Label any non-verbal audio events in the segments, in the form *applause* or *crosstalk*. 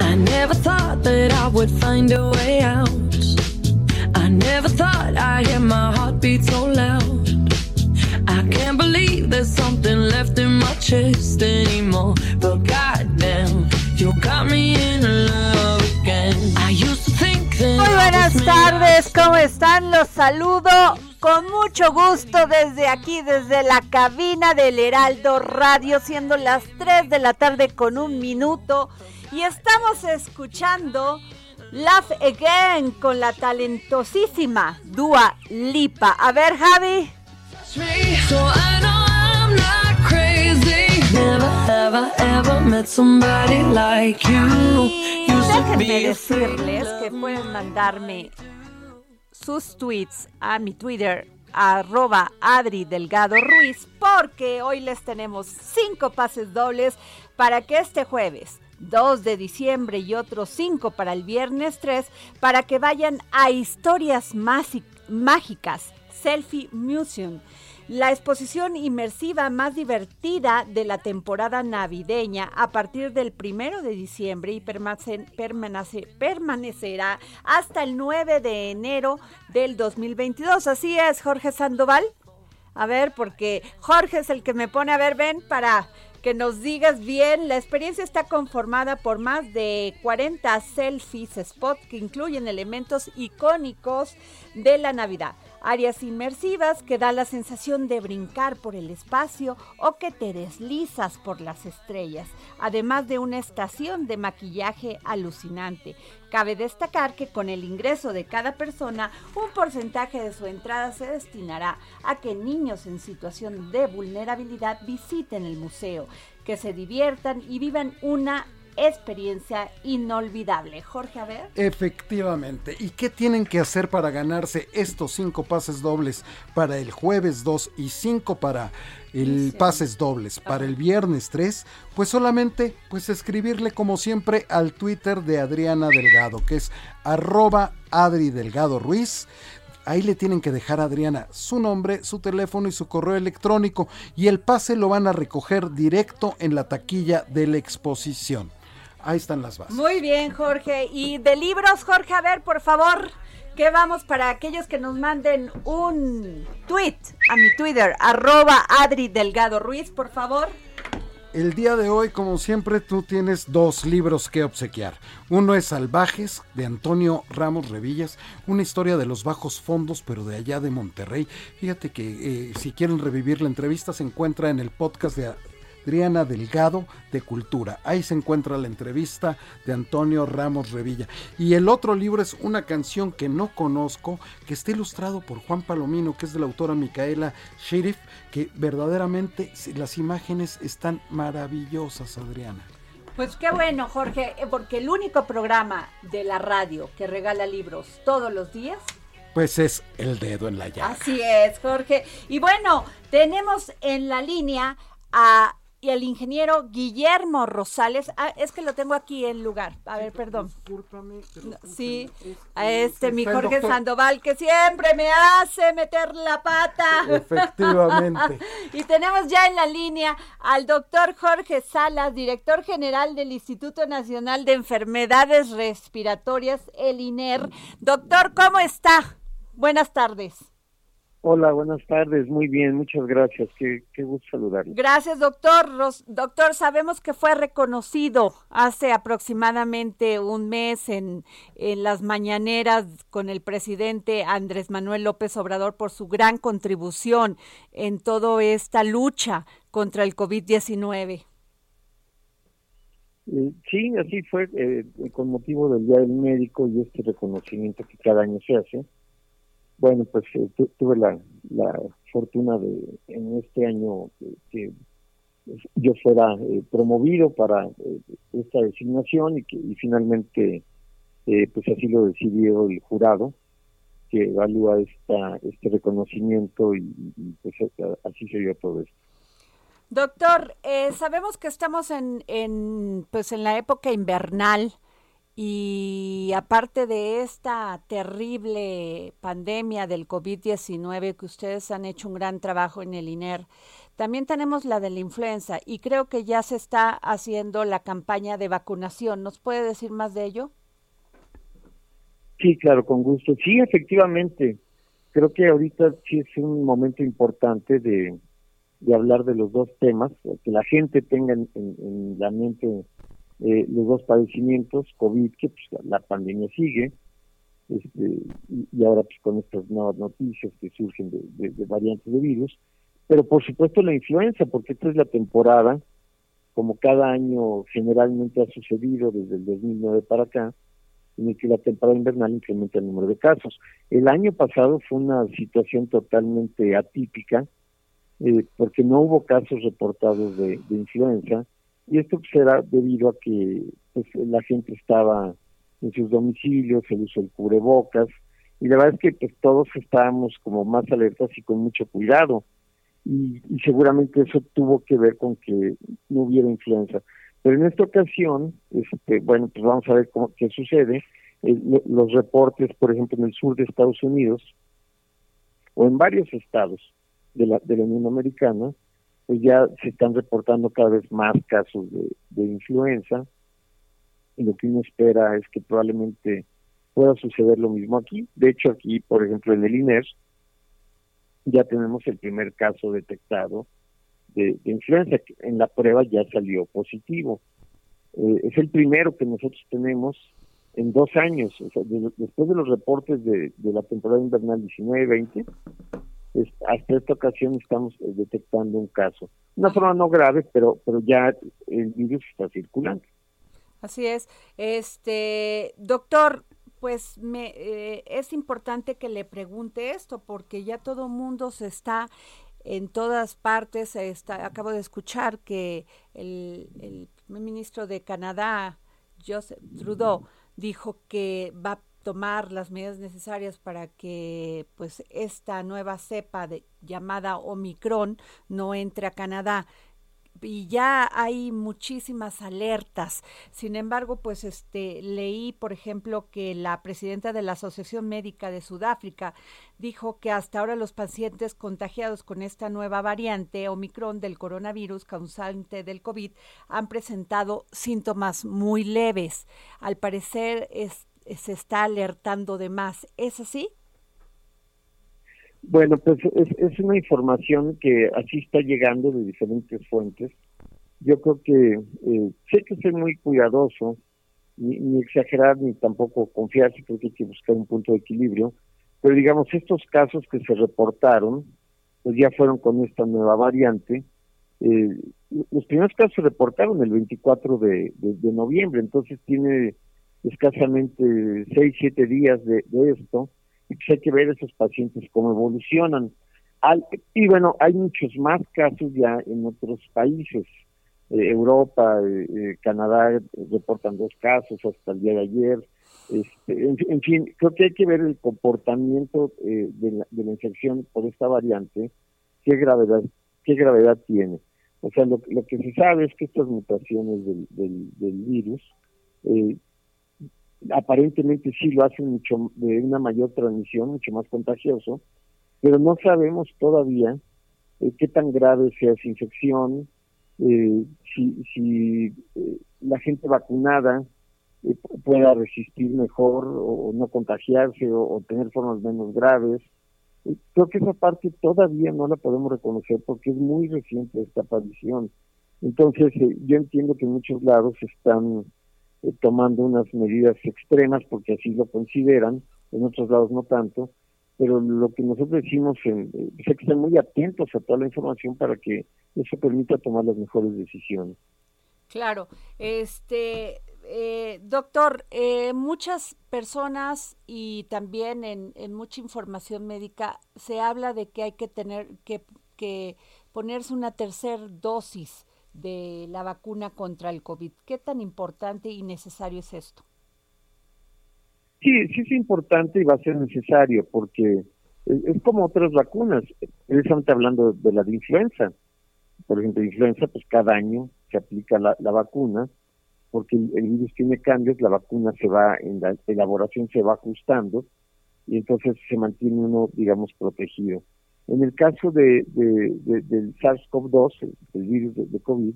I never thought that I would find a way out. I never thought I'd hear my heartbeat so loud. I can't believe there's something left in my chest anymore. But goddamn, you got me in love again. I used to think that Muy buenas tardes, ¿cómo están? Los saludo con mucho gusto desde aquí, desde la cabina del Heraldo Radio, siendo las 3 de la tarde con un minuto. Y estamos escuchando Laugh Again con la talentosísima Dua Lipa. A ver, Javi. Déjenme decirles que pueden mandarme sus tweets a mi Twitter arroba Adri Delgado Ruiz porque hoy les tenemos cinco pases dobles para que este jueves 2 de diciembre y otros cinco para el viernes 3 para que vayan a historias mágicas Selfie Museum la exposición inmersiva más divertida de la temporada navideña a partir del primero de diciembre y permanece- permanece- permanecerá hasta el 9 de enero del 2022. Así es, Jorge Sandoval. A ver, porque Jorge es el que me pone a ver, ven, para que nos digas bien. La experiencia está conformada por más de 40 selfies spot que incluyen elementos icónicos de la Navidad. Áreas inmersivas que da la sensación de brincar por el espacio o que te deslizas por las estrellas, además de una estación de maquillaje alucinante. Cabe destacar que con el ingreso de cada persona, un porcentaje de su entrada se destinará a que niños en situación de vulnerabilidad visiten el museo, que se diviertan y vivan una experiencia inolvidable. Jorge, a ver. Efectivamente. ¿Y qué tienen que hacer para ganarse estos cinco pases dobles para el jueves 2 y cinco para el pases dobles para el viernes 3? Pues solamente pues escribirle como siempre al Twitter de Adriana Delgado, que es arroba Adri Delgado Ruiz. Ahí le tienen que dejar a Adriana su nombre, su teléfono y su correo electrónico y el pase lo van a recoger directo en la taquilla de la exposición. Ahí están las bases. Muy bien, Jorge. Y de libros, Jorge, a ver, por favor, ¿qué vamos para aquellos que nos manden un tweet a mi Twitter, arroba Adri Delgado Ruiz, por favor? El día de hoy, como siempre, tú tienes dos libros que obsequiar. Uno es Salvajes, de Antonio Ramos Revillas, una historia de los bajos fondos, pero de allá de Monterrey. Fíjate que eh, si quieren revivir la entrevista, se encuentra en el podcast de Adriana Delgado de Cultura. Ahí se encuentra la entrevista de Antonio Ramos Revilla. Y el otro libro es una canción que no conozco, que está ilustrado por Juan Palomino, que es de la autora Micaela Sheriff, que verdaderamente las imágenes están maravillosas, Adriana. Pues qué bueno, Jorge, eh, porque el único programa de la radio que regala libros todos los días Pues es el dedo en la llaga. Así es, Jorge. Y bueno, tenemos en la línea a y el ingeniero Guillermo Rosales. Ah, es que lo tengo aquí en lugar. A ver, perdón. Sí, a este mi Jorge Sandoval que siempre me hace meter la pata. *laughs* Efectivamente. *laughs* y tenemos ya en la línea al doctor Jorge Salas, director general del Instituto Nacional de Enfermedades Respiratorias, el INER. Doctor, ¿cómo está? Buenas tardes. Hola, buenas tardes. Muy bien, muchas gracias. Qué, gusto saludarle. Gracias, doctor. doctor, sabemos que fue reconocido hace aproximadamente un mes en, en las mañaneras con el presidente Andrés Manuel López Obrador por su gran contribución en toda esta lucha contra el COVID-19. Eh, sí, así fue eh, con motivo del Día del Médico y este reconocimiento que cada año se hace bueno, pues eh, tuve la, fortuna de en este año que yo fuera eh, promovido para eh, esta designación y que y finalmente pues así lo decidió el jurado que evalúa esta este reconocimiento y, pues así se dio todo esto. Doctor, sabemos que estamos en, en pues en la época invernal y aparte de esta terrible pandemia del COVID-19 que ustedes han hecho un gran trabajo en el INER, también tenemos la de la influenza y creo que ya se está haciendo la campaña de vacunación. ¿Nos puede decir más de ello? Sí, claro, con gusto. Sí, efectivamente. Creo que ahorita sí es un momento importante de, hablar de los dos temas, que la gente tenga en la mente eh, los dos padecimientos, COVID, que pues, la pandemia sigue, este, y, ahora pues con estas nuevas noticias que surgen de, variantes de virus, pero por supuesto la influenza, porque esta es la temporada, como cada año generalmente ha sucedido desde el 2009 para acá, en el que la temporada invernal incrementa el número de casos. El año pasado fue una situación totalmente atípica, eh, porque no hubo casos reportados de influenza, y esto será debido a que pues, la gente estaba en sus domicilios, el uso del cubrebocas, y la verdad es que pues, todos estábamos como más alertas y con mucho cuidado, y, seguramente eso tuvo que ver con que no hubiera influenza. Pero en esta ocasión, este, bueno, pues vamos a ver cómo, qué sucede. los reportes, por ejemplo, en el sur de Estados Unidos, o en varios estados de la, de la Unión Americana, pues ya se están reportando cada vez más casos de, influenza y lo que uno espera es que probablemente pueda suceder lo mismo aquí. De hecho, aquí, por ejemplo, en el INER, ya tenemos el primer caso detectado de, influenza. En la prueba ya salió positivo. Eh, es el primero que nosotros tenemos en dos años. después de los reportes de, de la temporada invernal 19-20, hasta esta ocasión estamos eh, detectando un caso. Una forma no grave, pero, pero ya el virus está circulando. Así es. Este, doctor, pues me, eh, es importante que le pregunte esto porque ya todo mundo se está en todas partes. Está, acabo de escuchar que el, el ministro de Canadá, Joseph Trudeau, dijo que va a tomar las medidas necesarias para que pues esta nueva cepa llamada Omicron no entre a Canadá y ya hay muchísimas alertas. Sin embargo, pues este leí, por ejemplo, que la presidenta de la Asociación Médica de Sudáfrica dijo que hasta ahora los pacientes contagiados con esta nueva variante Omicron del coronavirus causante del COVID han presentado síntomas muy leves. Al parecer, es, se está alertando de más. ¿Es así? Bueno, pues es, una información que así está llegando de diferentes fuentes. Yo creo que eh, sé que ser muy cuidadoso, ni, exagerar, ni tampoco confiarse, porque hay que buscar un punto de equilibrio. Pero digamos, estos casos que se reportaron, pues ya fueron con esta nueva variante. Eh, los primeros casos se reportaron el 24 de noviembre, entonces tiene escasamente seis, siete días de, esto, y pues hay que ver esos pacientes cómo evolucionan. y bueno, hay muchos más casos ya en otros países. Eh, Europa, eh, eh, Canadá reportan dos casos hasta el día de ayer. Este, en, fin, creo que hay que ver el comportamiento de la, de, la, infección por esta variante, qué gravedad, qué gravedad tiene. O sea, lo, que se sabe es que estas mutaciones del, del, virus eh, aparentemente sí lo hacen mucho de una mayor transmisión, mucho más contagioso, pero no sabemos todavía eh, qué tan grave sea esa infección, eh, si, si eh, la gente vacunada pueda resistir mejor o, no contagiarse o, tener formas menos graves. Creo que esa parte todavía no la podemos reconocer porque es muy reciente esta aparición. Entonces, yo entiendo que en muchos lados están tomando unas medidas extremas porque así lo consideran, en otros lados no tanto, pero lo que nosotros decimos es que estén muy atentos a toda la información para que eso permita tomar las mejores decisiones. Claro, este eh, doctor, eh, muchas personas y también en, en, mucha información médica se habla de que hay que tener que, que ponerse una tercera dosis de la vacuna contra el COVID. ¿Qué tan importante y necesario es esto? Sí, sí es importante y va a ser necesario porque es, como otras vacunas, precisamente hablando de la de influenza. Por ejemplo, influenza, pues cada año se aplica la, vacuna porque el, virus tiene cambios, la vacuna se va, en la elaboración se va ajustando y entonces se mantiene uno, digamos, protegido. En el caso de, del SARS-CoV-2, el, virus de, COVID,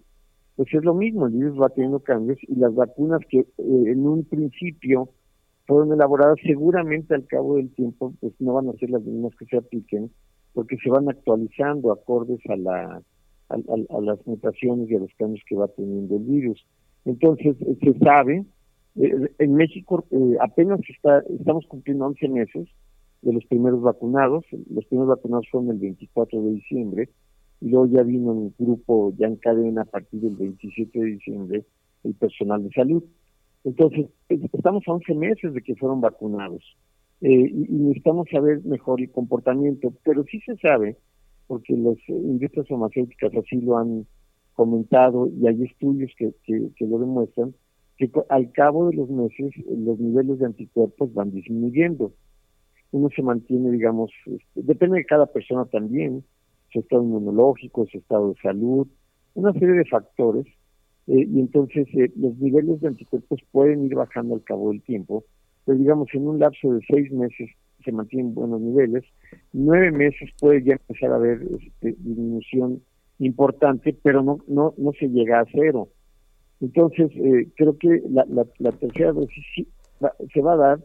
pues es lo mismo, el virus va teniendo cambios y las vacunas que eh, en un principio fueron elaboradas seguramente al cabo del tiempo pues no van a ser las mismas que se apliquen porque se van actualizando acordes a la a, las mutaciones y a los cambios que va teniendo el virus. Entonces eh, se sabe eh, en México eh, apenas está estamos cumpliendo 11 meses de los primeros vacunados los primeros vacunados fueron el 24 de diciembre y luego ya vino un grupo ya en cadena a partir del 27 de diciembre el personal de salud entonces, estamos a 11 meses de que fueron vacunados eh, y, necesitamos saber mejor el comportamiento, pero sí se sabe, porque las industrias farmacéuticas así lo han comentado y hay estudios que, que, lo demuestran, que al cabo de los meses los niveles de anticuerpos van disminuyendo. Uno se mantiene, digamos, este, depende de cada persona también, su estado inmunológico, su estado de salud, una serie de factores eh, y entonces eh, los niveles de anticuerpos pueden ir bajando al cabo del tiempo, pero digamos en un lapso de seis meses se mantienen buenos niveles, nueve meses puede ya empezar a haber este, disminución importante, pero no, no, no se llega a cero. Entonces, eh, creo que la, la, tercera dosis sí se va a dar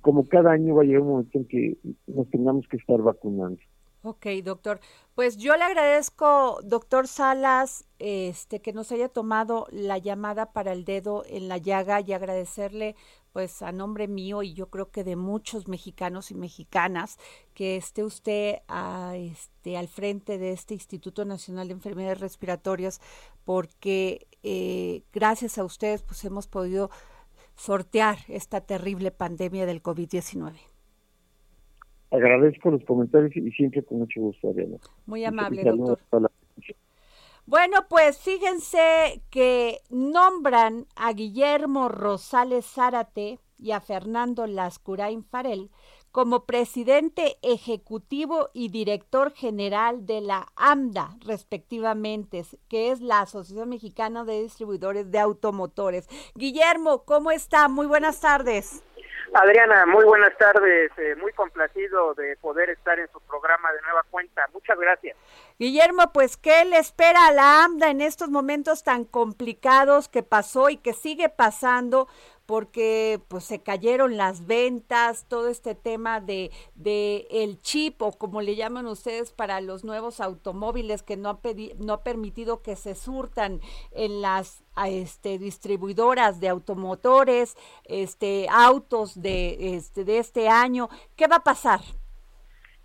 como cada año va a llegar un momento en que nos tengamos que estar vacunando. Ok, doctor. Pues yo le agradezco, doctor Salas, este, que nos haya tomado la llamada para el dedo en la llaga y agradecerle, pues, a nombre mío y yo creo que de muchos mexicanos y mexicanas, que esté usted a, este, al frente de este Instituto Nacional de Enfermedades Respiratorias, porque eh, gracias a ustedes, pues, hemos podido sortear esta terrible pandemia del COVID-19 agradezco los comentarios y siempre con mucho gusto, Ariana. Muy amable, doctor. Bueno, pues fíjense que nombran a Guillermo Rosales Zárate y a Fernando Lascurain Farel como presidente ejecutivo y director general de la AMDA, respectivamente, que es la Asociación Mexicana de Distribuidores de Automotores. Guillermo, ¿cómo está? Muy buenas tardes. Adriana, muy buenas tardes, eh, muy complacido de poder estar en su programa de nueva cuenta. Muchas gracias. Guillermo, pues, ¿qué le espera a la AMDA en estos momentos tan complicados que pasó y que sigue pasando? Porque pues se cayeron las ventas, todo este tema de, de el chip o como le llaman ustedes para los nuevos automóviles que no ha, no ha permitido que se surtan en las este, distribuidoras de automotores, este, autos de este, de este año. ¿Qué va a pasar?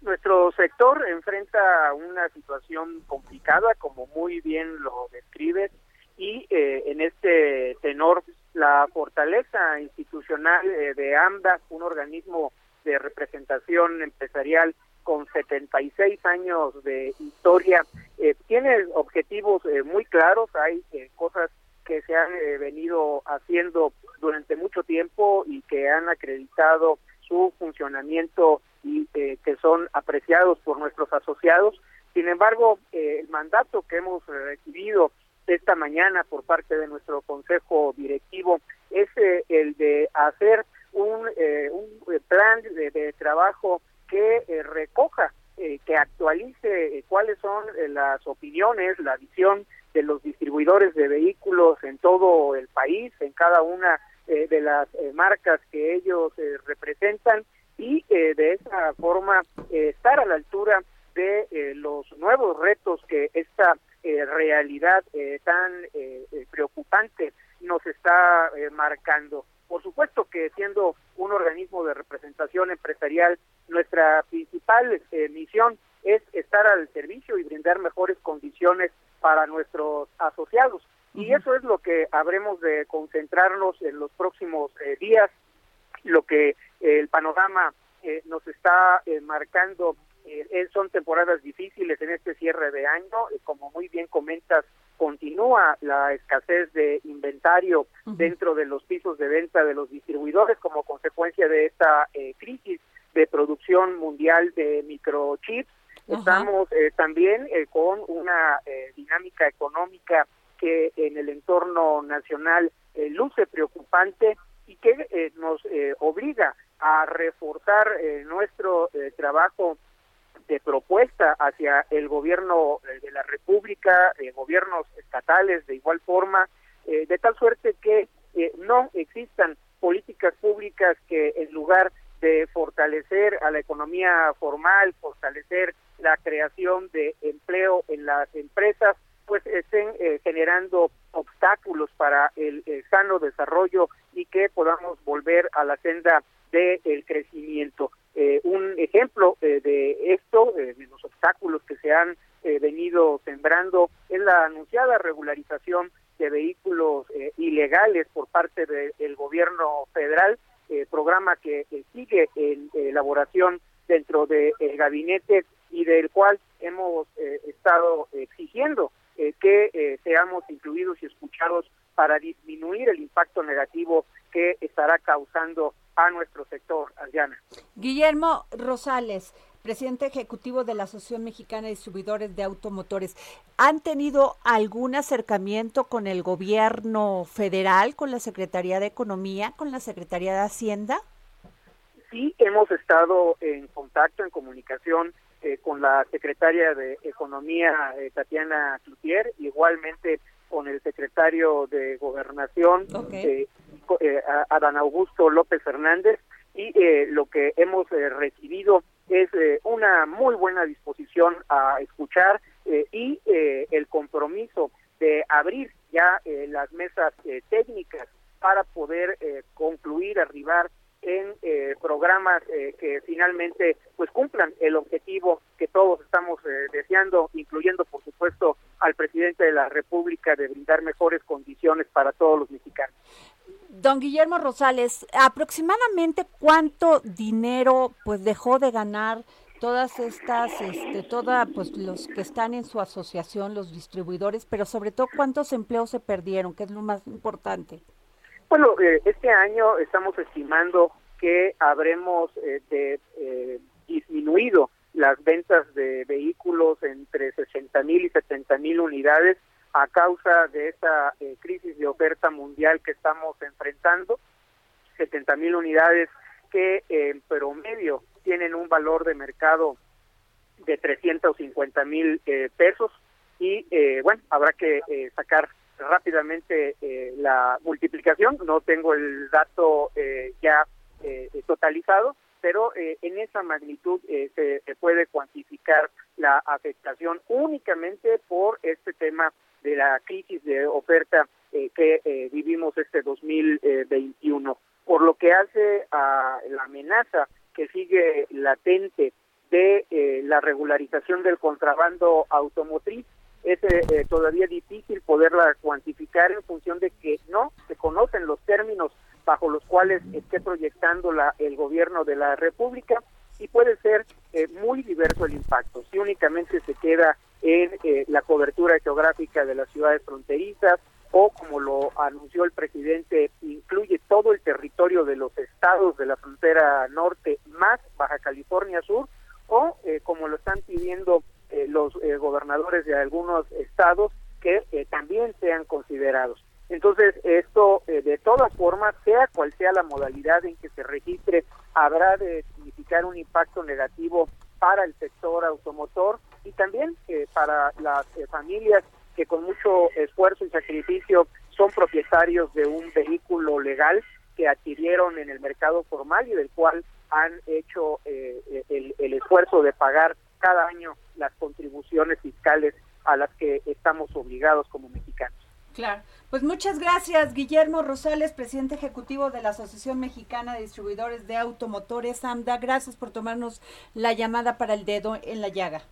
Nuestro sector enfrenta una situación complicada, como muy bien lo describes, y eh, en este tenor la fortaleza institucional eh, de AMDA, un organismo de representación empresarial con 76 años de historia, eh, tiene objetivos eh, muy claros, hay cosas que se han venido haciendo durante mucho tiempo y que han acreditado su funcionamiento y que son apreciados por nuestros asociados, Sin embargo, el mandato que hemos recibido esta mañana por parte de nuestro consejo directivo es el de hacer un, un plan de, de trabajo que recoja eh, que actualice eh, cuáles son eh, las opiniones, la visión de los distribuidores de vehículos en todo el país, en cada una de las marcas que ellos representan y de esa forma estar a la altura de los nuevos retos que esta realidad tan preocupante nos está marcando. Por supuesto que siendo un organismo de representación empresarial, nuestra principal eh, misión es estar al servicio y brindar mejores condiciones para nuestros asociados. Y eso es lo que habremos de concentrarnos en los próximos eh, días, lo que eh, el panorama nos está marcando son temporadas difíciles en este cierre de año, como muy bien comentas, continúa la escasez de inventario dentro de los pisos de venta de los distribuidores como consecuencia de esta eh, crisis de producción mundial de microchips. Estamos eh, también eh, con una dinámica económica que en el entorno nacional luce preocupante y que nos obliga a reforzar nuestro trabajo de propuesta hacia el gobierno eh, de la República, eh, gobiernos estatales de igual forma, eh, de tal suerte que no existan políticas públicas que en lugar de fortalecer a la economía formal, fortalecer la creación de empleo en las empresas, pues estén generando obstáculos para el, sano desarrollo y que podamos volver a la senda del crecimiento. Eh, un ejemplo eh, de esto, eh, de los obstáculos que se han venido sembrando, es la anunciada regularización de vehículos ilegales por parte del gobierno federal, programa que sigue en elaboración dentro del gabinete y del cual hemos estado exigiendo que seamos incluidos y escuchados para disminuir el impacto negativo que estará causando a nuestro sector, Adriana. Guillermo Rosales, presidente ejecutivo de la Asociación Mexicana de Distribuidores de Automotores, ¿han tenido algún acercamiento con el gobierno federal, con la Secretaría de Economía, con la Secretaría de Hacienda? Sí, hemos estado en contacto, en comunicación eh, con la secretaria de Economía, eh, Tatiana Cloutier, igualmente con el secretario de Gobernación, eh, eh, Adán Augusto López Hernández, y eh, lo que hemos eh, recibido es una muy buena disposición a escuchar y el compromiso de abrir ya las mesas técnicas para poder concluir, arribar en eh, programas eh, que finalmente pues cumplan el objetivo que todos estamos eh, deseando, incluyendo por supuesto al presidente de la República de brindar mejores condiciones para todos los mexicanos. Don Guillermo Rosales, aproximadamente cuánto dinero pues dejó de ganar todas estas, este, toda, pues los que están en su asociación, los distribuidores, pero sobre todo cuántos empleos se perdieron, que es lo más importante. Bueno, eh, este año estamos estimando que habremos eh, de, eh, disminuido las ventas de vehículos entre 60 mil y 70 mil unidades a causa de esta crisis de oferta mundial que estamos enfrentando. 70 mil unidades que en promedio tienen un valor de mercado de 350 mil pesos y bueno, habrá que sacar rápidamente eh, la multiplicación, no tengo el dato eh, ya eh, totalizado, pero en esa magnitud se, puede cuantificar la afectación únicamente por este tema de la crisis de oferta que vivimos este 2021. Por lo que hace a la amenaza que sigue latente de la regularización del contrabando automotriz, es eh, eh, todavía difícil poderla cuantificar en función de que no se conocen los términos bajo los cuales esté proyectando la, el gobierno de la República y puede ser eh, muy diverso el impacto. Si únicamente se queda en la cobertura geográfica de las ciudades fronterizas o como lo anunció el presidente, incluye todo el territorio de los estados de la frontera norte más Baja California Sur o como lo están pidiendo los eh, gobernadores de algunos estados que eh, también sean considerados. Entonces, esto de todas formas, sea cual sea la modalidad en que se registre, habrá de significar un impacto negativo para el sector automotor y también para las familias que con mucho esfuerzo y sacrificio son propietarios de un vehículo legal que adquirieron en el mercado formal y del cual han hecho eh, el, el esfuerzo de pagar cada año las contribuciones fiscales a las que estamos obligados como mexicanos. Claro. Pues muchas gracias, Guillermo Rosales, presidente ejecutivo de la Asociación Mexicana de Distribuidores de Automotores, AMDA. Gracias por tomarnos la llamada para el dedo en la llaga.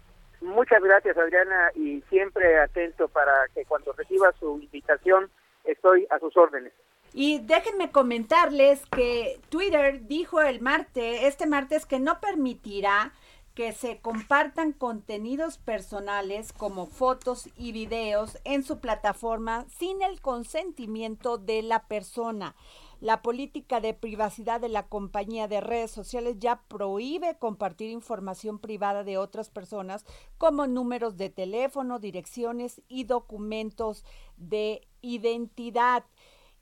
Muchas gracias, Adriana, y siempre atento para que cuando reciba su invitación estoy a sus órdenes. Y déjenme comentarles que Twitter dijo el martes, este martes, que no permitirá que se compartan contenidos personales como fotos y videos en su plataforma sin el consentimiento de la persona. La política de privacidad de la compañía de redes sociales ya prohíbe compartir información privada de otras personas como números de teléfono, direcciones y documentos de identidad.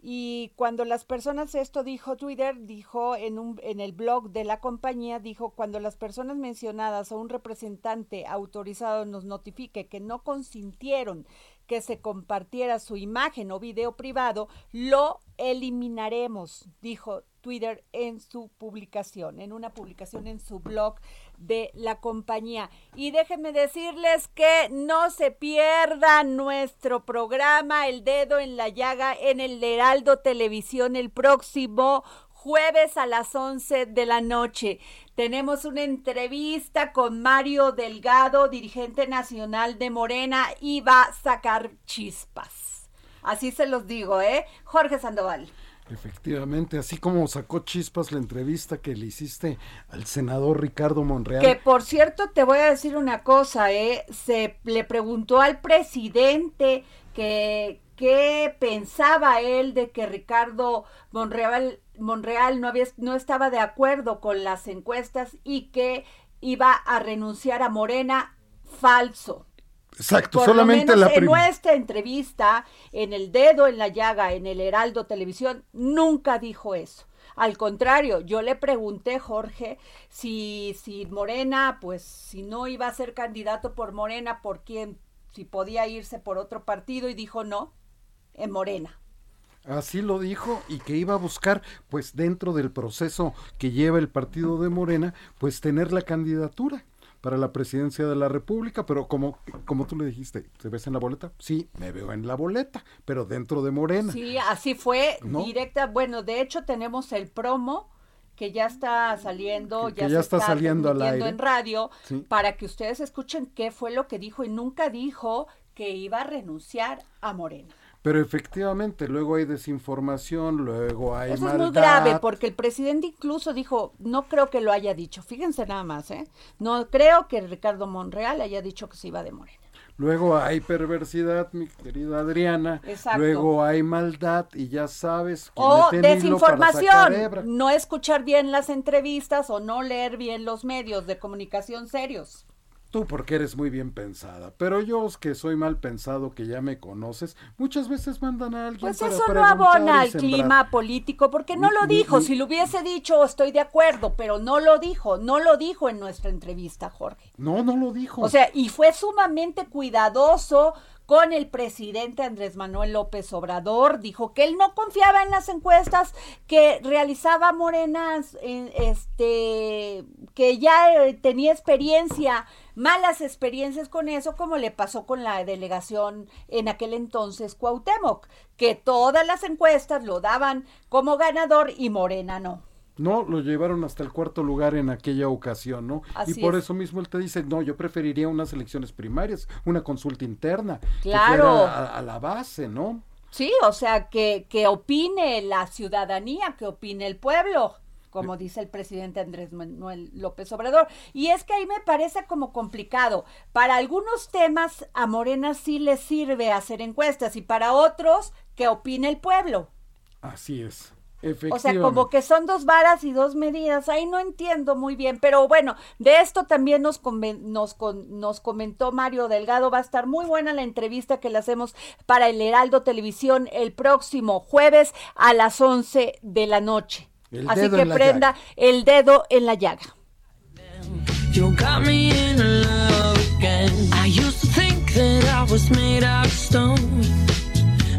Y cuando las personas, esto dijo Twitter, dijo en, un, en el blog de la compañía, dijo, cuando las personas mencionadas o un representante autorizado nos notifique que no consintieron que se compartiera su imagen o video privado, lo eliminaremos, dijo Twitter en su publicación, en una publicación en su blog de la compañía. Y déjenme decirles que no se pierda nuestro programa El Dedo en la Llaga en el Heraldo Televisión el próximo jueves a las 11 de la noche. Tenemos una entrevista con Mario Delgado, dirigente nacional de Morena, y va a sacar chispas. Así se los digo, ¿eh? Jorge Sandoval. Efectivamente, así como sacó chispas la entrevista que le hiciste al senador Ricardo Monreal. Que por cierto te voy a decir una cosa, ¿eh? Se le preguntó al presidente que qué pensaba él de que Ricardo Monreal, Monreal no, había, no estaba de acuerdo con las encuestas y que iba a renunciar a Morena. Falso. Exacto, solamente la la En nuestra entrevista, en El Dedo en la Llaga, en el Heraldo Televisión, nunca dijo eso. Al contrario, yo le pregunté, Jorge, si, si Morena, pues si no iba a ser candidato por Morena, ¿por quién? Si podía irse por otro partido y dijo no, en Morena. Así lo dijo y que iba a buscar, pues dentro del proceso que lleva el partido de Morena, pues tener la candidatura para la presidencia de la República, pero como, como tú le dijiste, ¿te ves en la boleta? Sí, me veo en la boleta, pero dentro de Morena. Sí, así fue, directa. Bueno, de hecho tenemos el promo que ya está saliendo, ya, ya está, saliendo al aire. en radio, para que ustedes escuchen qué fue lo que dijo y nunca dijo que iba a renunciar a Morena. Pero efectivamente, luego hay desinformación, luego hay Eso es muy grave, porque el presidente incluso dijo, no creo que lo haya dicho, fíjense nada más, ¿eh? No creo que Ricardo Monreal haya dicho que se iba de Morena. Luego hay perversidad, mi querida Adriana. Exacto. Luego hay maldad y ya sabes. O desinformación. No escuchar bien las entrevistas o no leer bien los medios de comunicación serios. Tú porque eres muy bien pensada, pero yo que soy mal pensado, que ya me conoces, muchas veces mandan a alguien. Pues eso no abona al clima político, porque no lo dijo. si lo hubiese dicho, estoy de acuerdo, pero no lo dijo, no lo dijo en nuestra entrevista, Jorge. No, no lo dijo. O sea, y fue sumamente cuidadoso con el presidente Andrés Manuel López Obrador. Dijo que él no confiaba en las encuestas que realizaba Morena, este, que ya eh, tenía experiencia, malas experiencias con eso, como le pasó con la delegación en aquel entonces Cuauhtémoc, que todas las encuestas lo daban como ganador y Morena no. No, lo llevaron hasta el cuarto lugar en aquella ocasión, ¿no? y por eso mismo él te dice, no, yo preferiría unas elecciones primarias, una consulta interna, claro. a, la base, ¿no? Sí, o sea, que, que opine la ciudadanía, que opine el pueblo, como dice el presidente Andrés Manuel López Obrador. Y es que ahí me parece como complicado. Para algunos temas a Morena sí le sirve hacer encuestas y para otros que opine el pueblo. Así es. O sea, como que son dos varas y dos medidas. Ahí no entiendo muy bien, pero bueno, de esto también nos, nos, nos comentó Mario Delgado. Va a estar muy buena la entrevista que le hacemos para el Heraldo Televisión el próximo jueves a las 11 de la noche. Así que prenda el dedo en la llaga.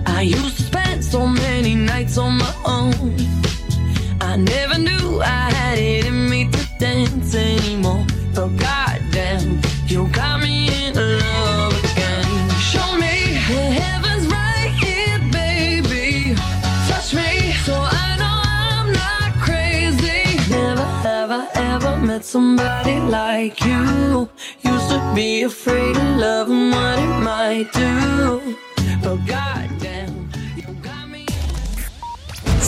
I used to so many nights on my own. I never knew I had it in me to dance anymore. But goddamn, you got me in love again. Show me the heaven's right here, baby. Touch me so I know I'm not crazy. Never have I ever met somebody like you. Used to be afraid of love and what it might do. But goddamn.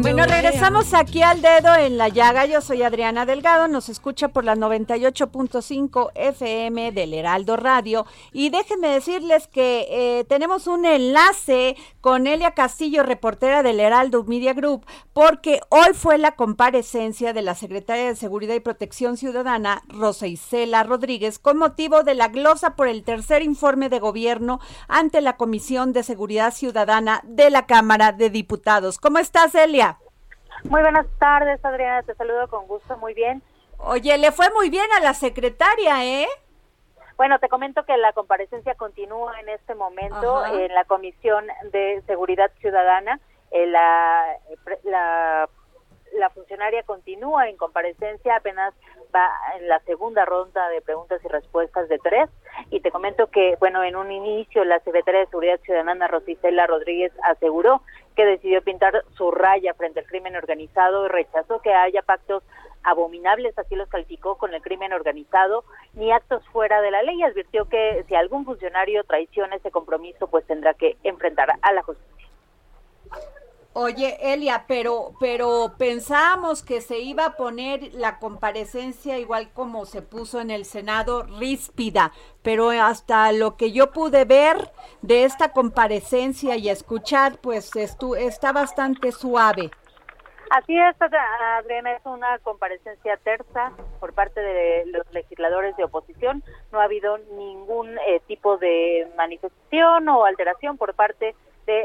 Bueno, regresamos aquí al dedo en la llaga. Yo soy Adriana Delgado, nos escucha por la 98.5 FM del Heraldo Radio. Y déjenme decirles que eh, tenemos un enlace con Elia Castillo, reportera del Heraldo Media Group, porque hoy fue la comparecencia de la secretaria de Seguridad y Protección Ciudadana, Rosa Isela Rodríguez, con motivo de la glosa por el tercer informe de gobierno ante la Comisión de Seguridad Ciudadana de la Cámara de Diputados. ¿Cómo estás, Elia? Muy buenas tardes, Adriana. Te saludo con gusto. Muy bien. Oye, le fue muy bien a la secretaria, ¿eh? Bueno, te comento que la comparecencia continúa en este momento en la Comisión de Seguridad Ciudadana. Eh, la, la, la funcionaria continúa en comparecencia, apenas va en la segunda ronda de preguntas y respuestas de tres. Y te comento que, bueno, en un inicio la secretaria de Seguridad Ciudadana, Rosicela Rodríguez, aseguró que decidió pintar su raya frente al crimen organizado y rechazó que haya pactos abominables, así los calificó con el crimen organizado, ni actos fuera de la ley. Advirtió que si algún funcionario traiciona ese compromiso, pues tendrá que enfrentar a la justicia. Oye, Elia, pero, pero pensábamos que se iba a poner la comparecencia igual como se puso en el Senado, ríspida, pero hasta lo que yo pude ver de esta comparecencia y escuchar, pues estu está bastante suave. Así es, Adriana, es una comparecencia terza por parte de los legisladores de oposición. No ha habido ningún eh, tipo de manifestación o alteración por parte de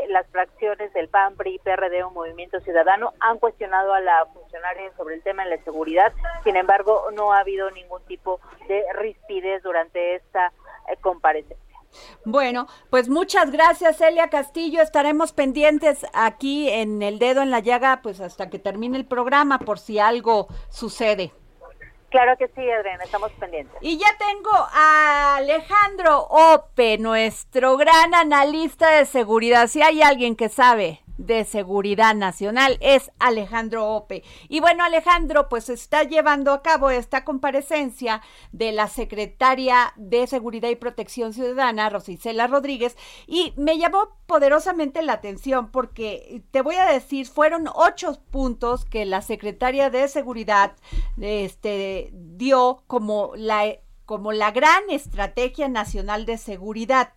las fracciones del PAN, PRI, PRD o Movimiento Ciudadano han cuestionado a la funcionaria sobre el tema de la seguridad. Sin embargo, no ha habido ningún tipo de rispidez durante esta eh, comparecencia. Bueno, pues muchas gracias Elia Castillo. Estaremos pendientes aquí en el dedo en la llaga, pues hasta que termine el programa por si algo sucede. Claro que sí, Adriana, estamos pendientes. Y ya tengo a Alejandro Ope, nuestro gran analista de seguridad. Si hay alguien que sabe de Seguridad Nacional, es Alejandro Ope. Y bueno, Alejandro, pues está llevando a cabo esta comparecencia de la secretaria de Seguridad y Protección Ciudadana, Rosicela Rodríguez, y me llamó poderosamente la atención porque te voy a decir, fueron ocho puntos que la secretaria de Seguridad este, dio como la, como la gran estrategia nacional de seguridad,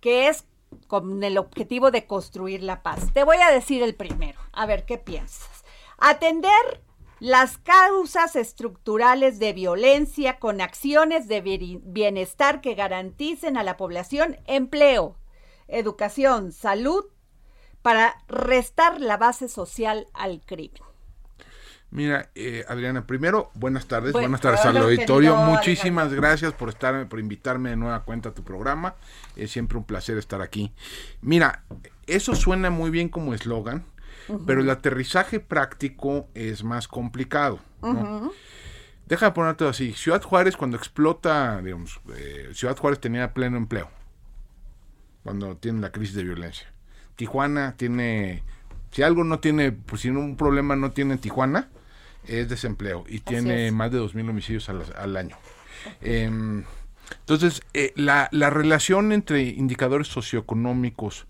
que es con el objetivo de construir la paz. Te voy a decir el primero, a ver qué piensas. Atender las causas estructurales de violencia con acciones de bienestar que garanticen a la población empleo, educación, salud, para restar la base social al crimen. Mira, eh, Adriana, primero, buenas tardes, buenas tardes al auditorio. Muchísimas gracias por estar, por invitarme de nueva cuenta a tu programa. Es siempre un placer estar aquí. Mira, eso suena muy bien como eslogan, pero el aterrizaje práctico es más complicado. ¿no? Deja de ponerte así. Ciudad Juárez, cuando explota, digamos, eh, Ciudad Juárez tenía pleno empleo, cuando tiene la crisis de violencia. Tijuana tiene, si algo no tiene, pues si un problema no tiene Tijuana, es desempleo y tiene más de 2.000 homicidios al, año. Em, entonces, eh, la, la, relación entre indicadores socioeconómicos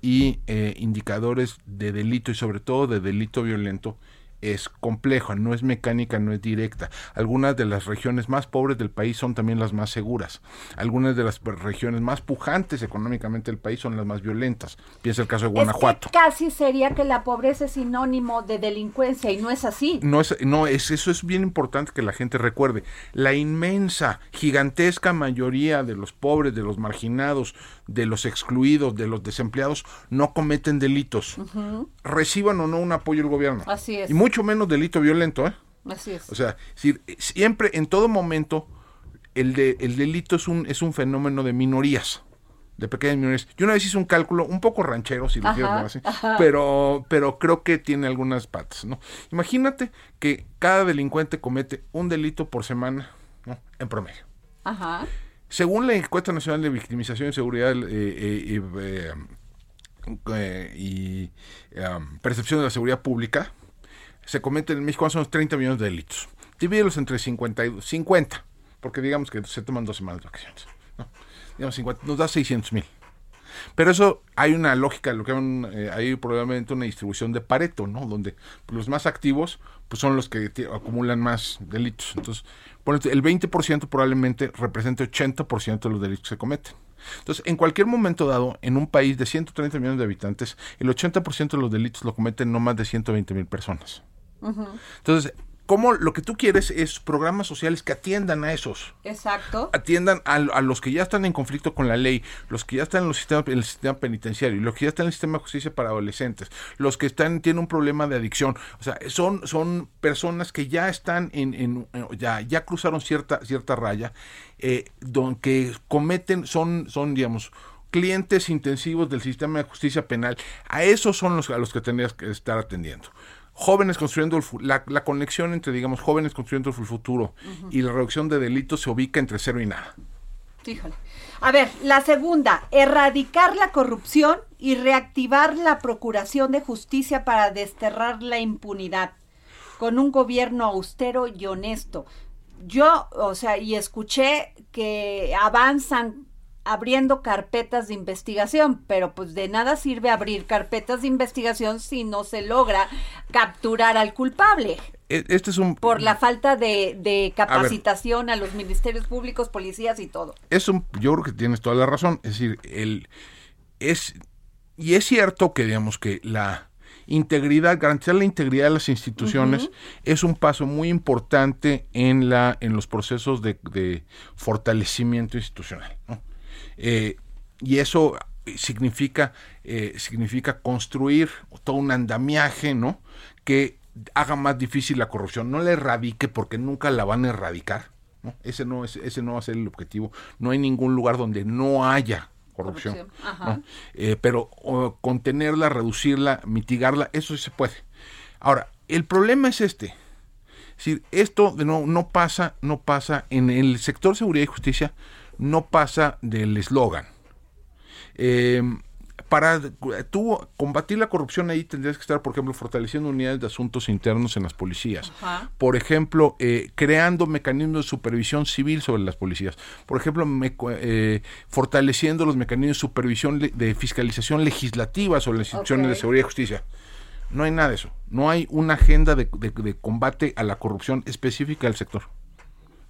y eh, indicadores de delito y sobre todo de delito violento es compleja, no es mecánica, no es directa. Algunas de las regiones más pobres del país son también las más seguras. Algunas de las regiones más pujantes económicamente del país son las más violentas. Piensa el caso de Guanajuato. casi sería que la pobreza es sinónimo de delincuencia y no es así. No es, no es, eso es bien importante que la gente recuerde. La inmensa, gigantesca mayoría de los pobres, de los marginados, de los excluidos, de los desempleados, no cometen delitos. Reciban o no un apoyo del gobierno. Así es. Y mucho menos delito violento, ¿eh? Así es. O sea, siempre, en todo momento, el, de, el delito es un, es un fenómeno de minorías de pequeñas minorías. Yo una vez hice un cálculo un poco ranchero, si lo quieres así, pero, pero creo que tiene algunas patas, ¿no? Imagínate que cada delincuente comete un delito por semana, ¿no? En promedio. Ajá. Según la encuesta nacional de victimización y seguridad eh, eh, eh, y percepción de la seguridad pública, se cometen en México son 30 millones de delitos. Divídelos entre 50, y 50 porque digamos que se toman dos semanas de vacaciones. ¿no? Digamos 50, nos da 600 mil. Pero eso hay una lógica, lo que hay probablemente una distribución de Pareto, ¿no? Donde los más activos pues son los que acumulan más delitos. Entonces, el 20% probablemente representa 80% de los delitos que se cometen. Entonces, en cualquier momento dado, en un país de 130 millones de habitantes, el 80% de los delitos lo cometen no más de 120 mil personas. Entonces, como lo que tú quieres es programas sociales que atiendan a esos. Exacto. Atiendan a, los que ya están en conflicto con la ley, los que ya están en, los sistemas, en el sistema penitenciario, los que ya están en el sistema de justicia para adolescentes, los que están tienen un problema de adicción. O sea, son, son personas que ya están en, en ya, ya cruzaron cierta, cierta raya, eh, que cometen, son, son, digamos, clientes intensivos del sistema de justicia penal. A esos son los a los que tendrías que estar atendiendo jóvenes construyendo el, la, la, conexión entre, digamos, jóvenes construyendo el futuro y la reducción de delitos se ubica entre cero y nada. Híjole. A ver, la segunda, erradicar la corrupción y reactivar la procuración de justicia para desterrar la impunidad con un gobierno austero y honesto. Yo, o sea, y escuché que avanzan abriendo carpetas de investigación, pero pues de nada sirve abrir carpetas de investigación si no se logra capturar al culpable. E, este es un por la falta de, capacitación a, los ministerios públicos, policías y todo. Es un, yo creo que tienes toda la razón. Es decir, el es y es cierto que digamos que la integridad, garantizar la integridad de las instituciones es un paso muy importante en la en los procesos de, de fortalecimiento institucional. ¿no? Eh, y eso significa, eh, significa construir todo un andamiaje, ¿no? Que haga más difícil la corrupción. No la erradique porque nunca la van a erradicar. ¿no? Ese, no es, ese no va a ser el objetivo. No hay ningún lugar donde no haya corrupción. Eh, pero contenerla, reducirla, mitigarla, eso sí se puede. Ahora, el problema es este. Es decir, esto de no, no pasa, no pasa en el sector seguridad y justicia no pasa del eslogan. Eh, para tú combatir la corrupción ahí tendrías que estar, por ejemplo, fortaleciendo unidades de asuntos internos en las policías. Por ejemplo, eh, creando mecanismos de supervisión civil sobre las policías. Por ejemplo, eh, fortaleciendo los mecanismos de supervisión de fiscalización legislativa sobre las instituciones de seguridad y justicia. No hay nada de eso. No hay una agenda de, combate a la corrupción específica del sector.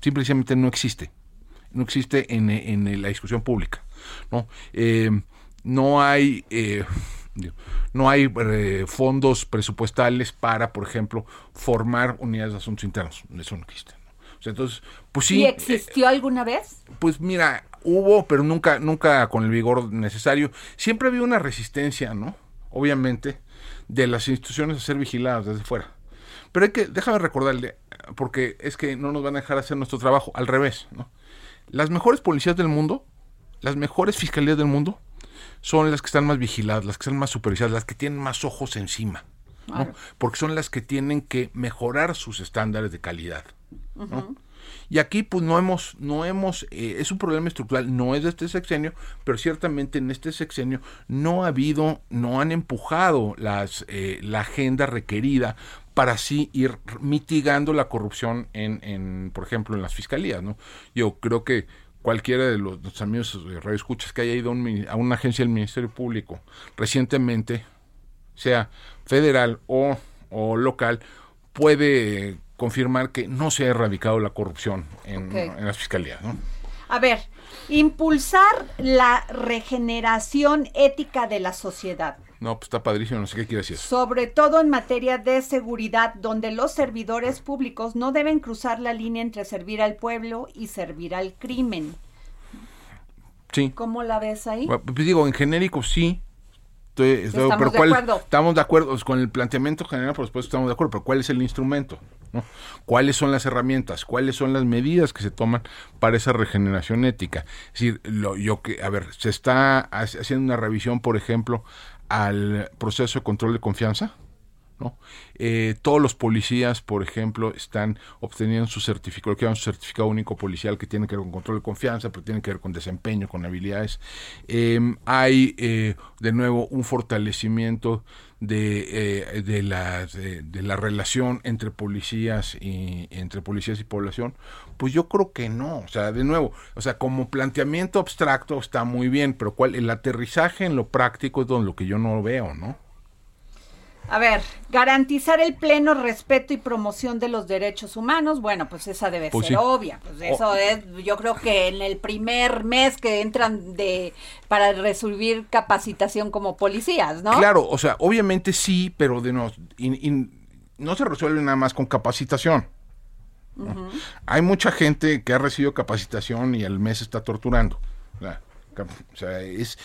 Simplemente no existe. No existe en, la discusión pública. No, eh, no hay, eh, no hay eh, fondos presupuestales para, por ejemplo, formar unidades de asuntos internos. Eso no existe. entonces, pues sí. ¿Y existió alguna vez? Pues mira, hubo, pero nunca, nunca con el vigor necesario. Siempre había una resistencia, ¿no? Obviamente de las instituciones a ser vigiladas desde fuera. Pero hay que, déjame recordarle, porque es que no nos van a dejar hacer nuestro trabajo, al revés, ¿no? Las mejores policías del mundo, las mejores fiscalías del mundo, son las que están más vigiladas, las que están más supervisadas, las que tienen más ojos encima, ¿no? Porque son las que tienen que mejorar sus estándares de calidad, ¿no? Y aquí pues no hemos, no hemos, eh, es un problema estructural, no es de este sexenio, pero ciertamente en este sexenio no ha habido, no han empujado las, eh, la agenda requerida para así ir mitigando la corrupción en, en, por ejemplo, en las fiscalías, ¿no? Yo creo que cualquiera de los, amigos radioescuchas que haya ido a una agencia del Ministerio Público recientemente, sea federal o, o local, puede confirmar que no se ha erradicado la corrupción en, las fiscalías. ¿no? A ver, impulsar la regeneración ética de la sociedad. No, pues está padrísimo, no sé qué quiere decir. Sobre todo en materia de seguridad, donde los servidores públicos no deben cruzar la línea entre servir al pueblo y servir al crimen. Sí. ¿Cómo la ves ahí? pues digo, en genérico sí, estamos de acuerdo. Estamos de acuerdo con el planteamiento general, por supuesto estamos de acuerdo, pero ¿cuál es el instrumento? ¿Cuáles son las herramientas? ¿Cuáles son las medidas que se toman para esa regeneración ética? Es decir, lo, yo que, a ver, se está haciendo una revisión, por ejemplo, al proceso de control de confianza. ¿No? Eh, todos los policías, por ejemplo, están obteniendo su certificado, que su certificado único policial que tiene que ver con control de confianza, pero tiene que ver con desempeño, con habilidades. Em, hay, eh, de nuevo, un fortalecimiento de, eh, la, de, la relación entre policías y entre policías y población, pues yo creo que no, o sea, de nuevo, o sea, como planteamiento abstracto está muy bien, pero cuál el aterrizaje en lo práctico es donde lo que yo no veo, ¿no? A ver, garantizar el pleno respeto y promoción de los derechos humanos, bueno, pues esa debe pues ser obvia. Pues eso es, yo creo que en el primer mes que entran de para recibir capacitación como policías, ¿no? Claro, o sea, obviamente sí, pero de no, no se resuelve nada más con capacitación. Hay mucha gente que ha recibido capacitación y al mes está torturando. O sea, es,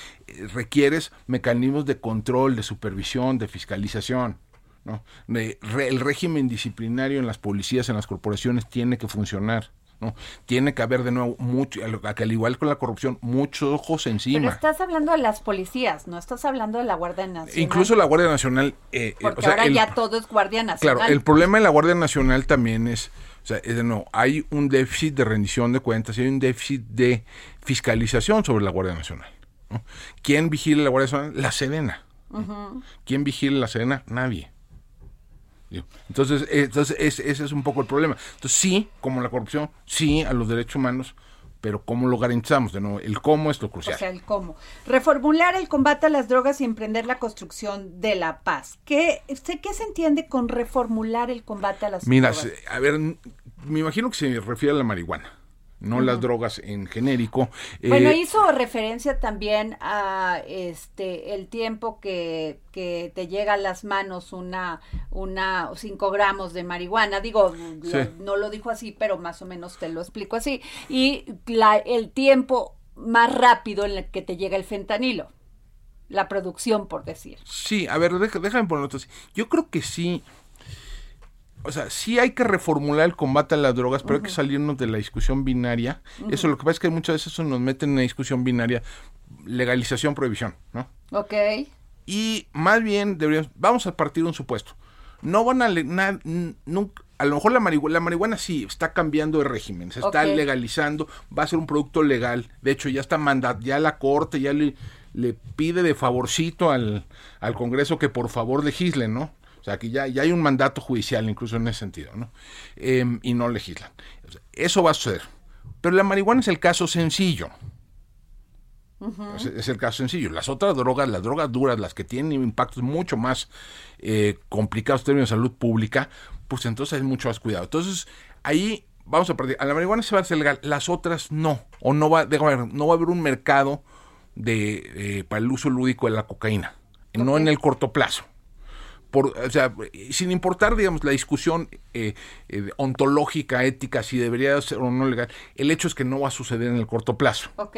requieres mecanismos de control, de supervisión, de fiscalización. ¿no? el régimen disciplinario en las policías, en las corporaciones, tiene que funcionar. ¿no? Tiene que haber de nuevo mucho, al igual con la corrupción, muchos ojos encima. Pero estás hablando de las policías, no estás hablando de la Guardia Nacional. Incluso la Guardia Nacional. Eh, eh Porque ahora ya todo es Guardia Nacional. Claro, el problema en la Guardia Nacional también es o sea, no, hay un déficit de rendición de cuentas y hay un déficit de fiscalización sobre la Guardia Nacional. ¿Quién vigila la Guardia Nacional? La Sedena. ¿Quién vigila la Sedena? Nadie. Entonces, entonces ese es un poco el problema. Entonces, sí, como la corrupción, sí a los derechos humanos, pero ¿cómo lo garantizamos? De nuevo, el cómo es lo crucial. O sea, el cómo. Reformular el combate a las drogas y emprender la construcción de la paz. ¿Qué, ¿qué se entiende con reformular el combate a las drogas? Mira, a ver, me imagino que se refiere a la marihuana no las drogas en genérico. Bueno, eh, hizo referencia también a este el tiempo que, que te llega a las manos una, una 5 gramos de marihuana. Digo, no lo dijo así, pero más o menos te lo explico así. Y la, el tiempo más rápido en el que te llega el fentanilo. La producción, por decir. Sí, a ver, déjame ponerlo así. Yo creo que sí o sea, sí hay que reformular el combate a las drogas, pero hay que salirnos de la discusión binaria. Eso lo que pasa es que muchas veces eso nos mete en una discusión binaria, legalización, prohibición, ¿no? Ok. Y más bien deberíamos, vamos a partir de un supuesto. No van a, nunca, a lo mejor la marihuana, la marihuana sí está cambiando de régimen, se está legalizando, va a ser un producto legal. De hecho, ya está mandat, ya la corte, ya le, le pide de favorcito al, al Congreso que por favor legislen, ¿no? O sea, que ya, ya hay un mandato judicial incluso en ese sentido, ¿no? Em, y no legislan. Eso va a suceder. Pero la marihuana es el caso sencillo. es, el caso sencillo. Las otras drogas, las drogas duras, las que tienen impactos mucho más eh, complicados en términos de salud pública, pues entonces hay mucho más cuidado. Entonces, ahí vamos a partir. A la marihuana se va a hacer legal, las otras no. O no va, no va a haber un mercado de, eh, para el uso lúdico de la cocaína. No en el corto plazo. Por, o sea, sin importar, digamos, la discusión eh, eh, ontológica, ética, si debería ser o no legal, el hecho es que no va a suceder en el corto plazo. Ok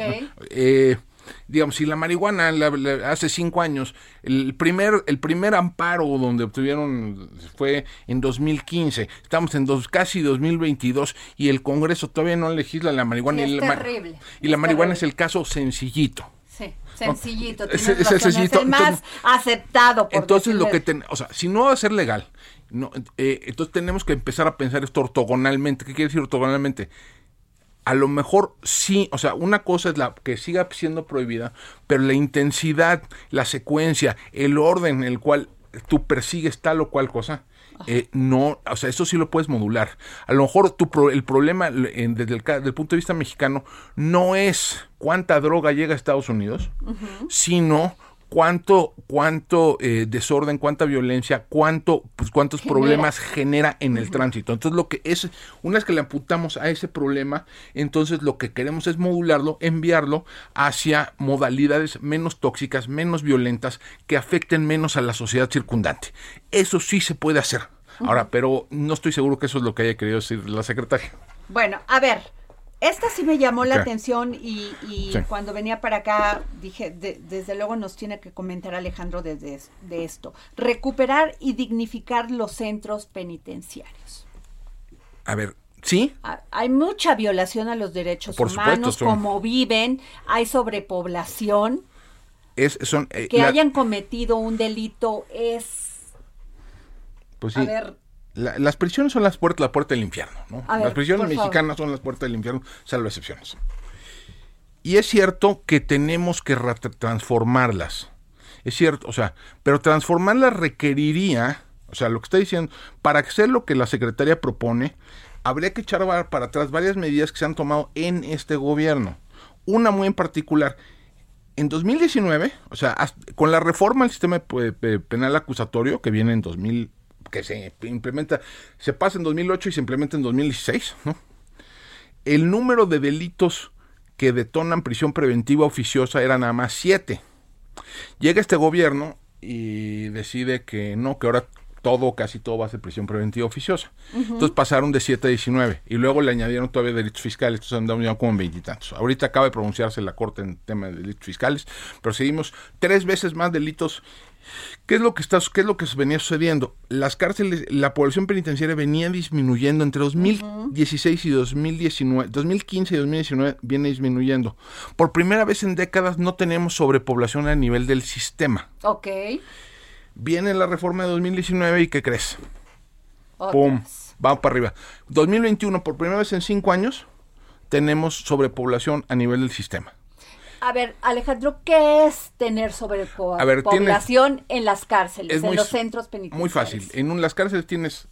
digamos, si la marihuana hace cinco años, el primer, el primer amparo donde obtuvieron fue en 2015, estamos en dos, casi 2022 y el Congreso todavía no legisla la marihuana. y, la, y la marihuana es el caso sencillito. Sencillito, es, el más aceptado. entonces lo que ten, o sea, si no va a ser legal, no, eh, entonces tenemos que empezar a pensar esto ortogonalmente. ¿Qué quiere decir ortogonalmente? a lo mejor sí, o sea, una cosa es la que siga siendo prohibida, pero la intensidad, la secuencia, el orden en el cual tú persigues tal o cual cosa, eh, no, o sea, eso sí lo puedes modular. A lo mejor tu el problema desde el, punto de vista mexicano no es cuánta droga llega a Estados Unidos, sino cuánto, cuánto eh, desorden, cuánta violencia, cuánto, pues, cuántos problemas genera en el tránsito. Entonces, lo que es, una vez que le apuntamos a ese problema, entonces lo que queremos es modularlo, enviarlo hacia modalidades menos tóxicas, menos violentas, que afecten menos a la sociedad circundante. Eso sí se puede hacer. Ahora, pero no estoy seguro que eso es lo que haya querido decir la secretaria. Bueno, a ver, esta sí me llamó la atención y, cuando venía para acá dije, desde luego nos tiene que comentar Alejandro desde de esto. Recuperar y dignificar los centros penitenciarios. A ver, ¿sí? Hay mucha violación a los derechos humanos, como viven, hay sobrepoblación. Es, son, eh, que hayan cometido un delito es... Pues sí. A ver, las prisiones son las puertas, la puerta del infierno, ¿no? las prisiones mexicanas son las puertas del infierno, salvo excepciones. Y es cierto que tenemos que transformarlas. Es cierto, o sea, pero transformarlas requeriría, o sea, lo que está diciendo, para hacer lo que la Secretaría propone, habría que echar para atrás varias medidas que se han tomado en este gobierno. Una muy en particular, en 2019, o sea, con la reforma al sistema penal acusatorio que viene en 2000 que se implementa, se pasa en 2008 y se implementa en 2016, ¿no? El número de delitos que detonan prisión preventiva oficiosa era nada más siete. Llega este gobierno y decide que no, que ahora todo, casi todo va a ser prisión preventiva oficiosa. Entonces pasaron de 7 a 19 y luego le añadieron todavía delitos fiscales, entonces andamos ya como en veintitantos. Ahorita acaba de pronunciarse la Corte en tema de delitos fiscales, pero seguimos tres veces más delitos ¿Qué es lo que está, qué es lo que venía sucediendo? Las cárceles, la población penitenciaria venía disminuyendo entre 2016 y 2019, 2015 y 2019 viene disminuyendo. Por primera vez en décadas no tenemos sobrepoblación a nivel del sistema. Ok. Viene la reforma de 2019 y ¿qué crees? ¡Pum! Vamos para arriba. 2021, por primera vez en cinco años, tenemos sobrepoblación a nivel del sistema. A ver, Alejandro, ¿qué es tener sobrepoblación en las cárceles, en los centros penitenciarios? Muy fácil. En las cárceles tienes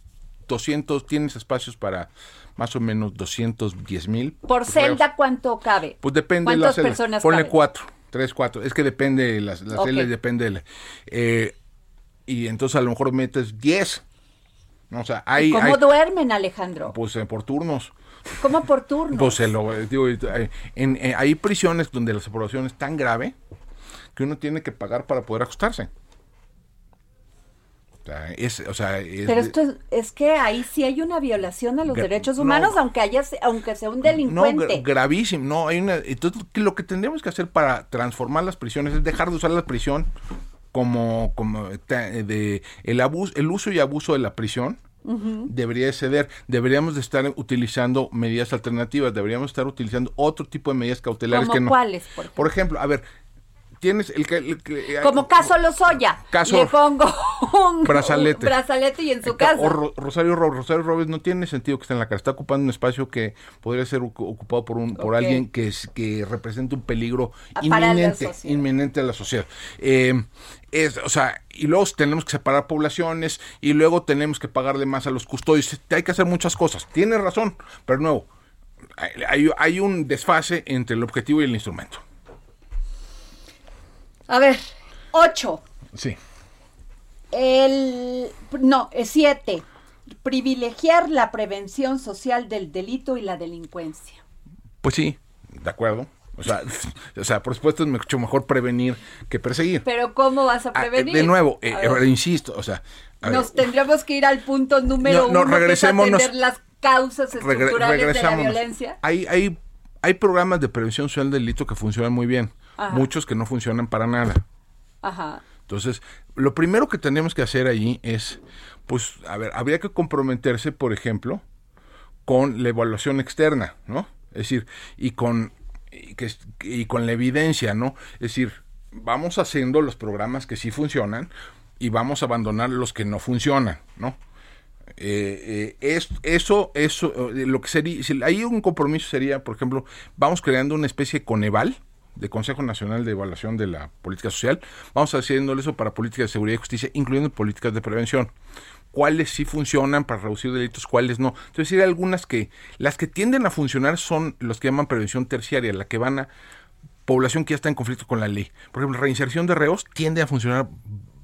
200, tienes espacios para más o menos 210 mil. ¿Por celda cuánto cabe? Pues depende de las personas Ponle cuatro, tres, cuatro. Es que depende, las, las celdas depende. eh, y entonces a lo mejor metes 10. O sea, hay, ¿Cómo duermen, Alejandro? Pues eh, por turnos. ¿Cómo por turno? Pues lo, digo, eh, en, eh, hay prisiones donde la separación es tan grave que uno tiene que pagar para poder ajustarse. O sea, es, o sea, Pero esto es, que ahí sí hay una violación a los derechos humanos, aunque haya aunque sea un delincuente. No, gravísimo. No, hay una. Entonces, lo que tendríamos que hacer para transformar las prisiones es dejar de usar la prisión como, como de el abuso, el uso y abuso de la prisión debería ceder. Deberíamos de estar utilizando medidas alternativas, deberíamos estar utilizando otro tipo de medidas cautelares que no. ¿Cuáles? Por ejemplo? a ver, tienes el que... Eh, Como caso Lozoya. Caso... Le pongo un brazalete. brazalete y en su casa. O Rosario. Rosario Robles no tiene sentido que esté en la casa. Está ocupando un espacio que podría ser ocupado por un por alguien que, es, que representa un peligro ah, inminente, inminente a la sociedad. Eh, es, o sea, y luego tenemos que separar poblaciones y luego tenemos que pagarle más a los custodios. Hay que hacer muchas cosas. Tiene razón, pero nuevo, hay, hay un desfase entre el objetivo y el instrumento. A ver, ocho. Sí. El, no, es siete. Privilegiar la prevención social del delito y la delincuencia. Pues sí, de acuerdo. O sea, *laughs* o sea, por supuesto es mucho mejor prevenir que perseguir. Pero ¿cómo vas a ah, prevenir? de nuevo, eh, insisto, o sea... Nos tendríamos que ir al punto número uno, regresemos, que las causas estructurales de la violencia. Hay, hay, hay programas de prevención social del delito que funcionan muy bien muchos que no funcionan para nada. Ajá. Entonces, lo primero que tenemos que hacer ahí es, pues, a ver, habría que comprometerse, por ejemplo, con la evaluación externa, ¿no? Es decir, y con, y, que, y con la evidencia, ¿no? Es decir, vamos haciendo los programas que sí funcionan y vamos a abandonar los que no funcionan, ¿no? Eh, eh, es, eso, eso, eh, lo que sería, si hay un compromiso sería, por ejemplo, vamos creando una especie de Coneval, de Consejo Nacional de Evaluación de la Política Social, vamos haciéndole eso para políticas de seguridad y justicia, incluyendo políticas de prevención. Cuáles sí funcionan para reducir delitos, cuáles no. Entonces, hay algunas que, las que tienden a funcionar son los que llaman prevención terciaria, la que van a población que ya está en conflicto con la ley. Por ejemplo, reinserción de reos tiende a funcionar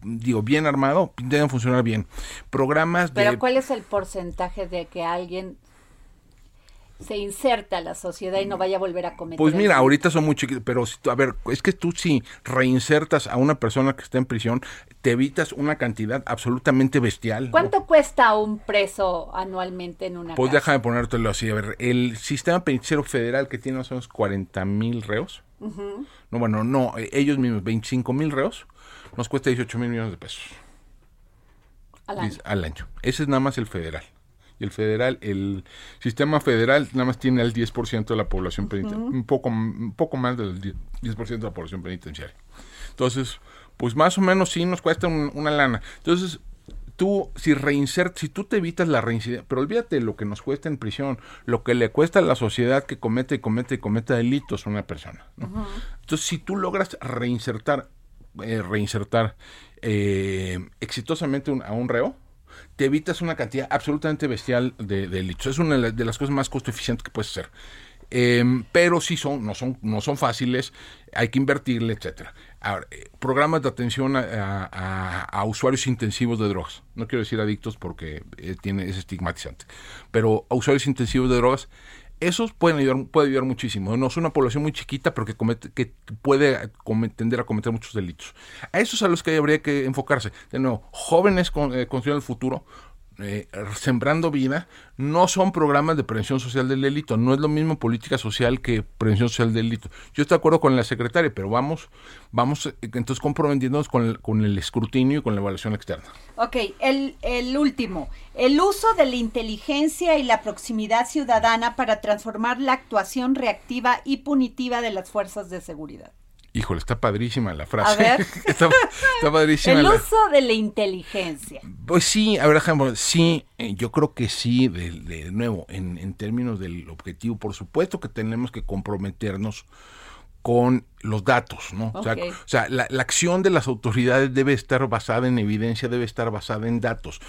digo, bien armado, a funcionar bien. Programas de... Pero ¿cuál es el porcentaje de que alguien se inserta a la sociedad y no vaya a volver a cometer. Pues mira, ahorita son muy chiquitos, pero a ver, es que tú si reinsertas a una persona que está en prisión, te evitas una cantidad absolutamente bestial. ¿Cuánto cuesta un preso anualmente en una Pues déjame ponértelo así, a ver, el sistema penitenciario federal que tiene más o menos 40 mil reos, no, bueno, no, ellos mismos, 25 mil reos, nos cuesta 18 mil millones de pesos. Al año. Ese es nada más el federal y el federal, el sistema federal nada más tiene el 10% de la población penitenciaria, un, poco, un poco más del 10% de la población penitenciaria. Entonces, pues más o menos sí nos cuesta una lana. Entonces, tú, si reinsertas, si tú te evitas la reincidencia, pero olvídate lo que nos cuesta en prisión, lo que le cuesta a la sociedad que comete y comete y cometa delitos a una persona. Entonces, si tú logras reinsertar, eh, reinsertar eh, exitosamente a un reo, te evitas una cantidad absolutamente bestial de, delitos. Es una de las cosas más costo eficientes que puedes hacer. Em, pero sí son, no son, no son fáciles, hay que invertirle, etcétera. Eh, programas de atención a, usuarios intensivos de drogas. No quiero decir adictos porque tiene, es estigmatizante. Pero a usuarios intensivos de drogas esos pueden ayudar, puede ayudar muchísimo. No es una población muy chiquita, pero que, comete, que puede tender a cometer muchos delitos. A esos a los que habría que enfocarse. De nuevo, jóvenes con, eh, construyendo el futuro, eh, sembrando vida, no son programas de prevención social del delito. No es lo mismo política social que prevención social del delito. Yo estoy de acuerdo con la secretaria, pero vamos, vamos eh, entonces comprometiéndonos con el, con el escrutinio y con la evaluación externa. Ok, el, el último, el uso de la inteligencia y la proximidad ciudadana para transformar la actuación reactiva y punitiva de las fuerzas de seguridad. Híjole, está padrísima la frase. A ver. *laughs* está, padrísima. El uso de la inteligencia. Pues sí, a ver, sí, eh, yo creo que sí, de, de nuevo, en, en términos del objetivo, por supuesto que tenemos que comprometernos con los datos, ¿no? O sea, la, acción de las autoridades debe estar basada en evidencia, debe estar basada en datos.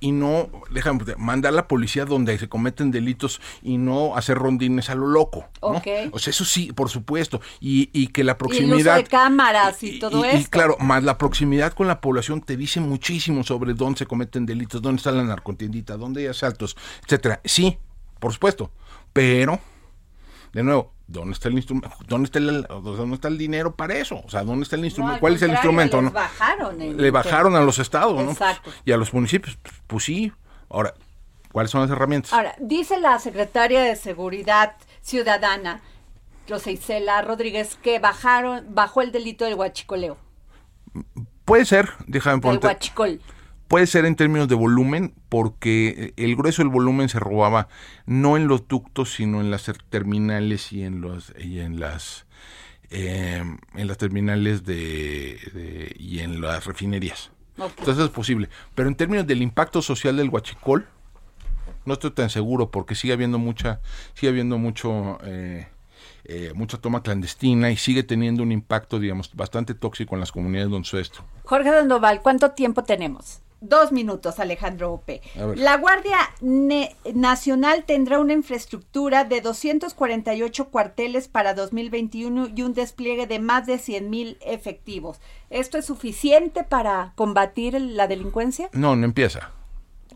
y, no, déjame, mandar a la policía donde se cometen delitos y no hacer rondines a lo loco, ¿no? O sea, eso sí, por supuesto. Y, y que la proximidad... de cámaras y, todo eso. Y claro, más la proximidad con la población te dice muchísimo sobre dónde se cometen delitos, dónde está la narcotiendita, dónde hay asaltos, etcétera. Sí, por supuesto, pero, de nuevo, ¿Dónde está el instrumento? ¿Dónde está el, ¿Dónde está el dinero para eso? O sea, ¿dónde está el instrumento? ¿Cuál es el instrumento? ¿no? bajaron Le bajaron a los estados, ¿no? Y a los municipios, pues, pues, sí. Ahora, ¿cuáles son las herramientas? Ahora, dice la secretaria de Seguridad Ciudadana, Rosa Rodríguez, que bajaron, bajó el delito del huachicoleo. Puede ser, déjame poner. El huachicol. Puede ser en términos de volumen, porque el grueso del volumen se robaba no en los ductos, sino en las terminales y en los y en las em, en las terminales de, y en las refinerías. Entonces es posible. Pero en términos del impacto social del huachicol, no estoy tan seguro porque sigue habiendo mucha, sigue habiendo mucho, eh, eh, mucha toma clandestina y sigue teniendo un impacto, digamos, bastante tóxico en las comunidades donde esto. Jorge Dandoval, ¿cuánto tiempo tenemos? Dos minutos, Alejandro Ope. La Guardia Nacional tendrá una infraestructura de 248 cuarteles para 2021 y un despliegue de más de 100 mil efectivos. ¿Esto es suficiente para combatir la delincuencia? No, no empieza.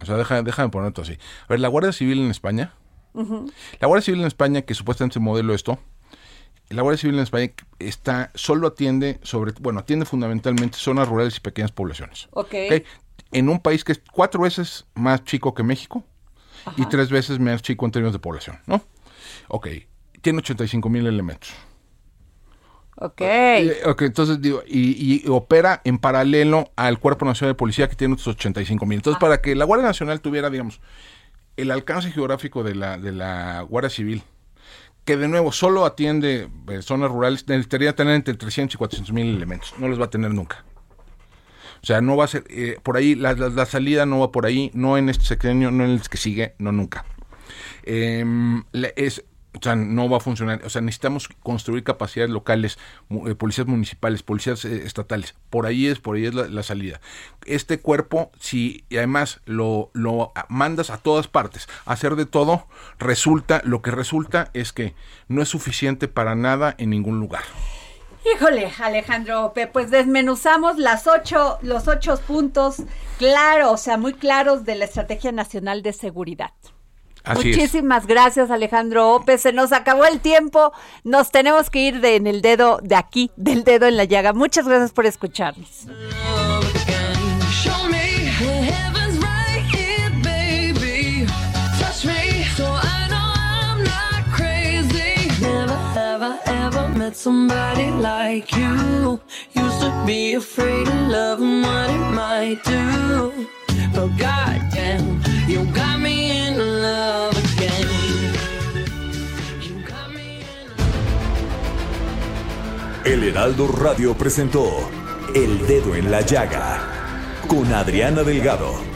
O sea, deja, déjame poner esto así. A ver, la Guardia Civil en España, la Guardia Civil en España, que supuestamente modelo esto, la Guardia Civil en España está, solo atiende sobre, bueno, atiende fundamentalmente zonas rurales y pequeñas poblaciones. Ok. ¿okay? En un país que es cuatro veces más chico que México y tres veces más chico en términos de población, ¿no? Ok, tiene 85 mil elementos. Ok. Ok, entonces digo, y, opera en paralelo al Cuerpo Nacional de Policía que tiene otros 85 mil. Entonces, para que la Guardia Nacional tuviera, digamos, el alcance geográfico de la, de la Guardia Civil, que de nuevo solo atiende eh, zonas rurales, necesitaría tener entre 300 y 400 mil elementos. No los va a tener nunca. O sea, no va a ser, eh, por ahí, la, la, salida no va por ahí, no en este sexenio, no en el que sigue, no nunca. Eh, es, o sea, no va a funcionar. O sea, necesitamos construir capacidades locales, eh, policías municipales, policías eh, estatales. Por ahí es, por ahí es la, salida. Este cuerpo, si además lo, lo mandas a todas partes, hacer de todo, resulta, lo que resulta es que no es suficiente para nada en ningún lugar. Híjole, Alejandro, pues desmenuzamos las ocho, los ocho puntos claros, o sea, muy claros de la Estrategia Nacional de Seguridad. Muchísimas gracias, Alejandro Ope. Se nos acabó el tiempo. Nos tenemos que ir de, en el dedo de aquí, del dedo en la llaga. Muchas gracias por escucharnos. Somebody like you. Used to be afraid of love and what it might do. But goddamn, you got me in love again. El Heraldo Radio presentó El Dedo en la Llaga con Adriana Delgado.